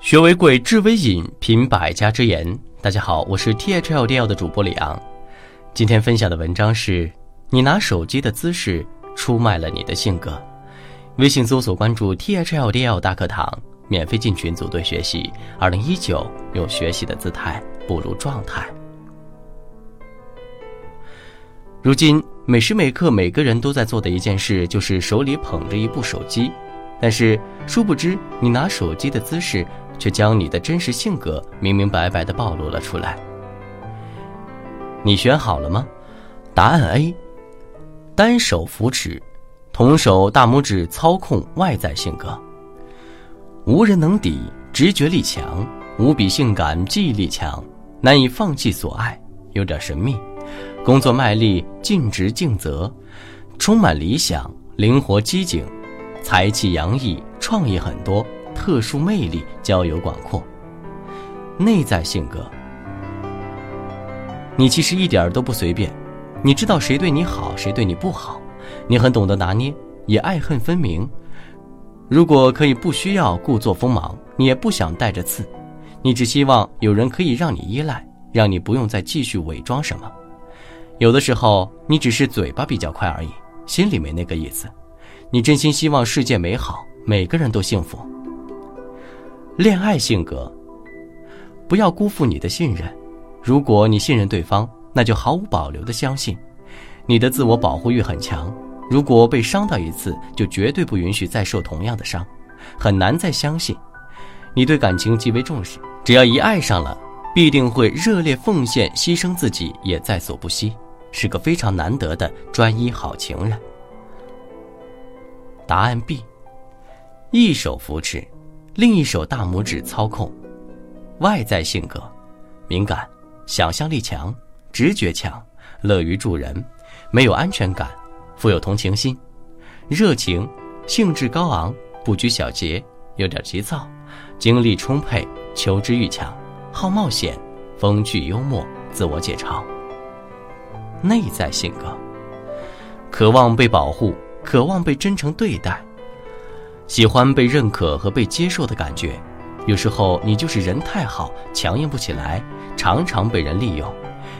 学为贵，智为引，品百家之言。大家好，我是 T H L D L 的主播李昂。今天分享的文章是：你拿手机的姿势出卖了你的性格。微信搜索关注 T H L D L 大课堂，免费进群组队学习。二零一九，用学习的姿态步入状态。如今，每时每刻，每个人都在做的一件事，就是手里捧着一部手机。但是，殊不知，你拿手机的姿势，却将你的真实性格明明白白的暴露了出来。你选好了吗？答案 A：单手扶持，同手大拇指操控外在性格。无人能敌，直觉力强，无比性感，记忆力强，难以放弃所爱，有点神秘，工作卖力，尽职尽责，充满理想，灵活机警。才气洋溢，创意很多，特殊魅力，交友广阔。内在性格，你其实一点都不随便，你知道谁对你好，谁对你不好，你很懂得拿捏，也爱恨分明。如果可以不需要故作锋芒，你也不想带着刺，你只希望有人可以让你依赖，让你不用再继续伪装什么。有的时候，你只是嘴巴比较快而已，心里没那个意思。你真心希望世界美好，每个人都幸福。恋爱性格，不要辜负你的信任。如果你信任对方，那就毫无保留的相信。你的自我保护欲很强，如果被伤到一次，就绝对不允许再受同样的伤，很难再相信。你对感情极为重视，只要一爱上了，必定会热烈奉献，牺牲自己也在所不惜，是个非常难得的专一好情人。答案 B，一手扶持，另一手大拇指操控。外在性格，敏感，想象力强，直觉强，乐于助人，没有安全感，富有同情心，热情，兴致高昂，不拘小节，有点急躁，精力充沛，求知欲强，好冒险，风趣幽默，自我解嘲。内在性格，渴望被保护。渴望被真诚对待，喜欢被认可和被接受的感觉。有时候你就是人太好，强硬不起来，常常被人利用。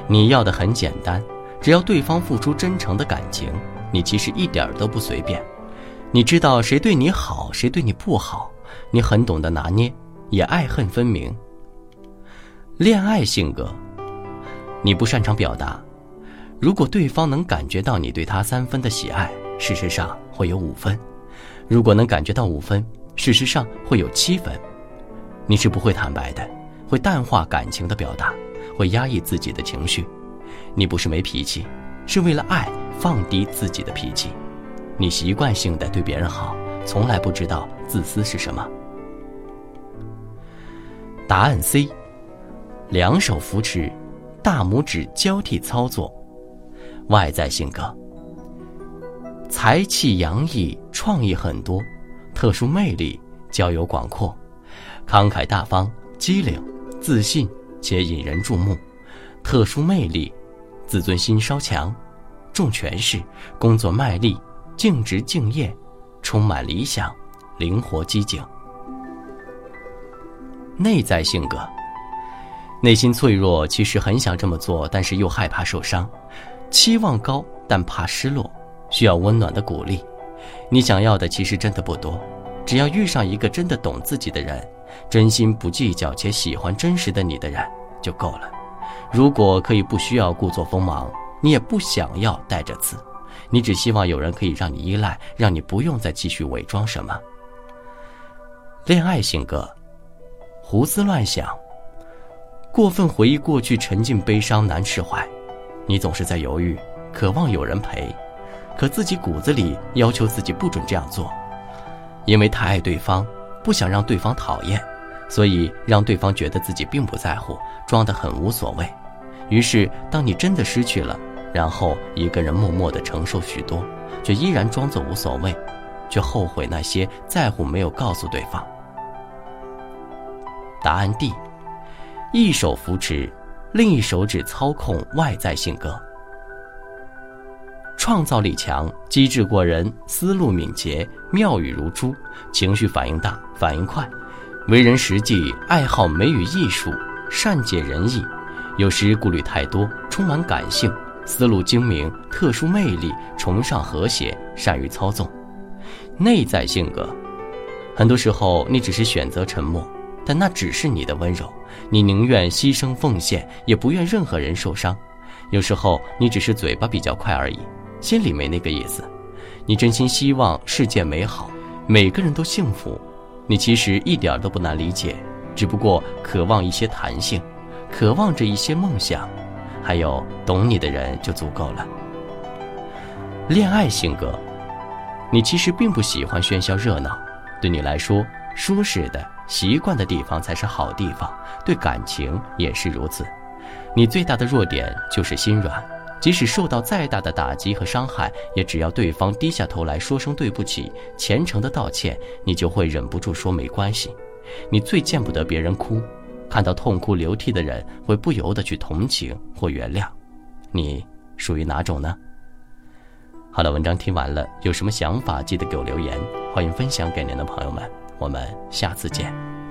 你要的很简单，只要对方付出真诚的感情，你其实一点都不随便。你知道谁对你好，谁对你不好，你很懂得拿捏，也爱恨分明。恋爱性格，你不擅长表达。如果对方能感觉到你对他三分的喜爱。事实上会有五分，如果能感觉到五分，事实上会有七分。你是不会坦白的，会淡化感情的表达，会压抑自己的情绪。你不是没脾气，是为了爱放低自己的脾气。你习惯性的对别人好，从来不知道自私是什么。答案 C，两手扶持，大拇指交替操作，外在性格。才气洋溢，创意很多，特殊魅力，交友广阔，慷慨大方，机灵，自信且引人注目，特殊魅力，自尊心稍强，重权势，工作卖力，尽职敬业，充满理想，灵活机警。内在性格，内心脆弱，其实很想这么做，但是又害怕受伤，期望高，但怕失落。需要温暖的鼓励，你想要的其实真的不多，只要遇上一个真的懂自己的人，真心不计较且喜欢真实的你的人就够了。如果可以不需要故作锋芒，你也不想要带着刺，你只希望有人可以让你依赖，让你不用再继续伪装什么。恋爱性格，胡思乱想，过分回忆过去，沉浸悲伤难释怀，你总是在犹豫，渴望有人陪。可自己骨子里要求自己不准这样做，因为太爱对方，不想让对方讨厌，所以让对方觉得自己并不在乎，装得很无所谓。于是，当你真的失去了，然后一个人默默地承受许多，却依然装作无所谓，却后悔那些在乎没有告诉对方。答案 D，一手扶持，另一手指操控外在性格。创造力强，机智过人，思路敏捷，妙语如珠，情绪反应大，反应快，为人实际，爱好美与艺术，善解人意，有时顾虑太多，充满感性，思路精明，特殊魅力，崇尚和谐，善于操纵。内在性格，很多时候你只是选择沉默，但那只是你的温柔，你宁愿牺牲奉献，也不愿任何人受伤。有时候你只是嘴巴比较快而已，心里没那个意思。你真心希望世界美好，每个人都幸福。你其实一点都不难理解，只不过渴望一些弹性，渴望着一些梦想，还有懂你的人就足够了。恋爱性格，你其实并不喜欢喧嚣热闹，对你来说，舒适的习惯的地方才是好地方，对感情也是如此。你最大的弱点就是心软。即使受到再大的打击和伤害，也只要对方低下头来说声对不起，虔诚的道歉，你就会忍不住说没关系。你最见不得别人哭，看到痛哭流涕的人，会不由得去同情或原谅。你属于哪种呢？好了，文章听完了，有什么想法记得给我留言，欢迎分享给您的朋友们。我们下次见。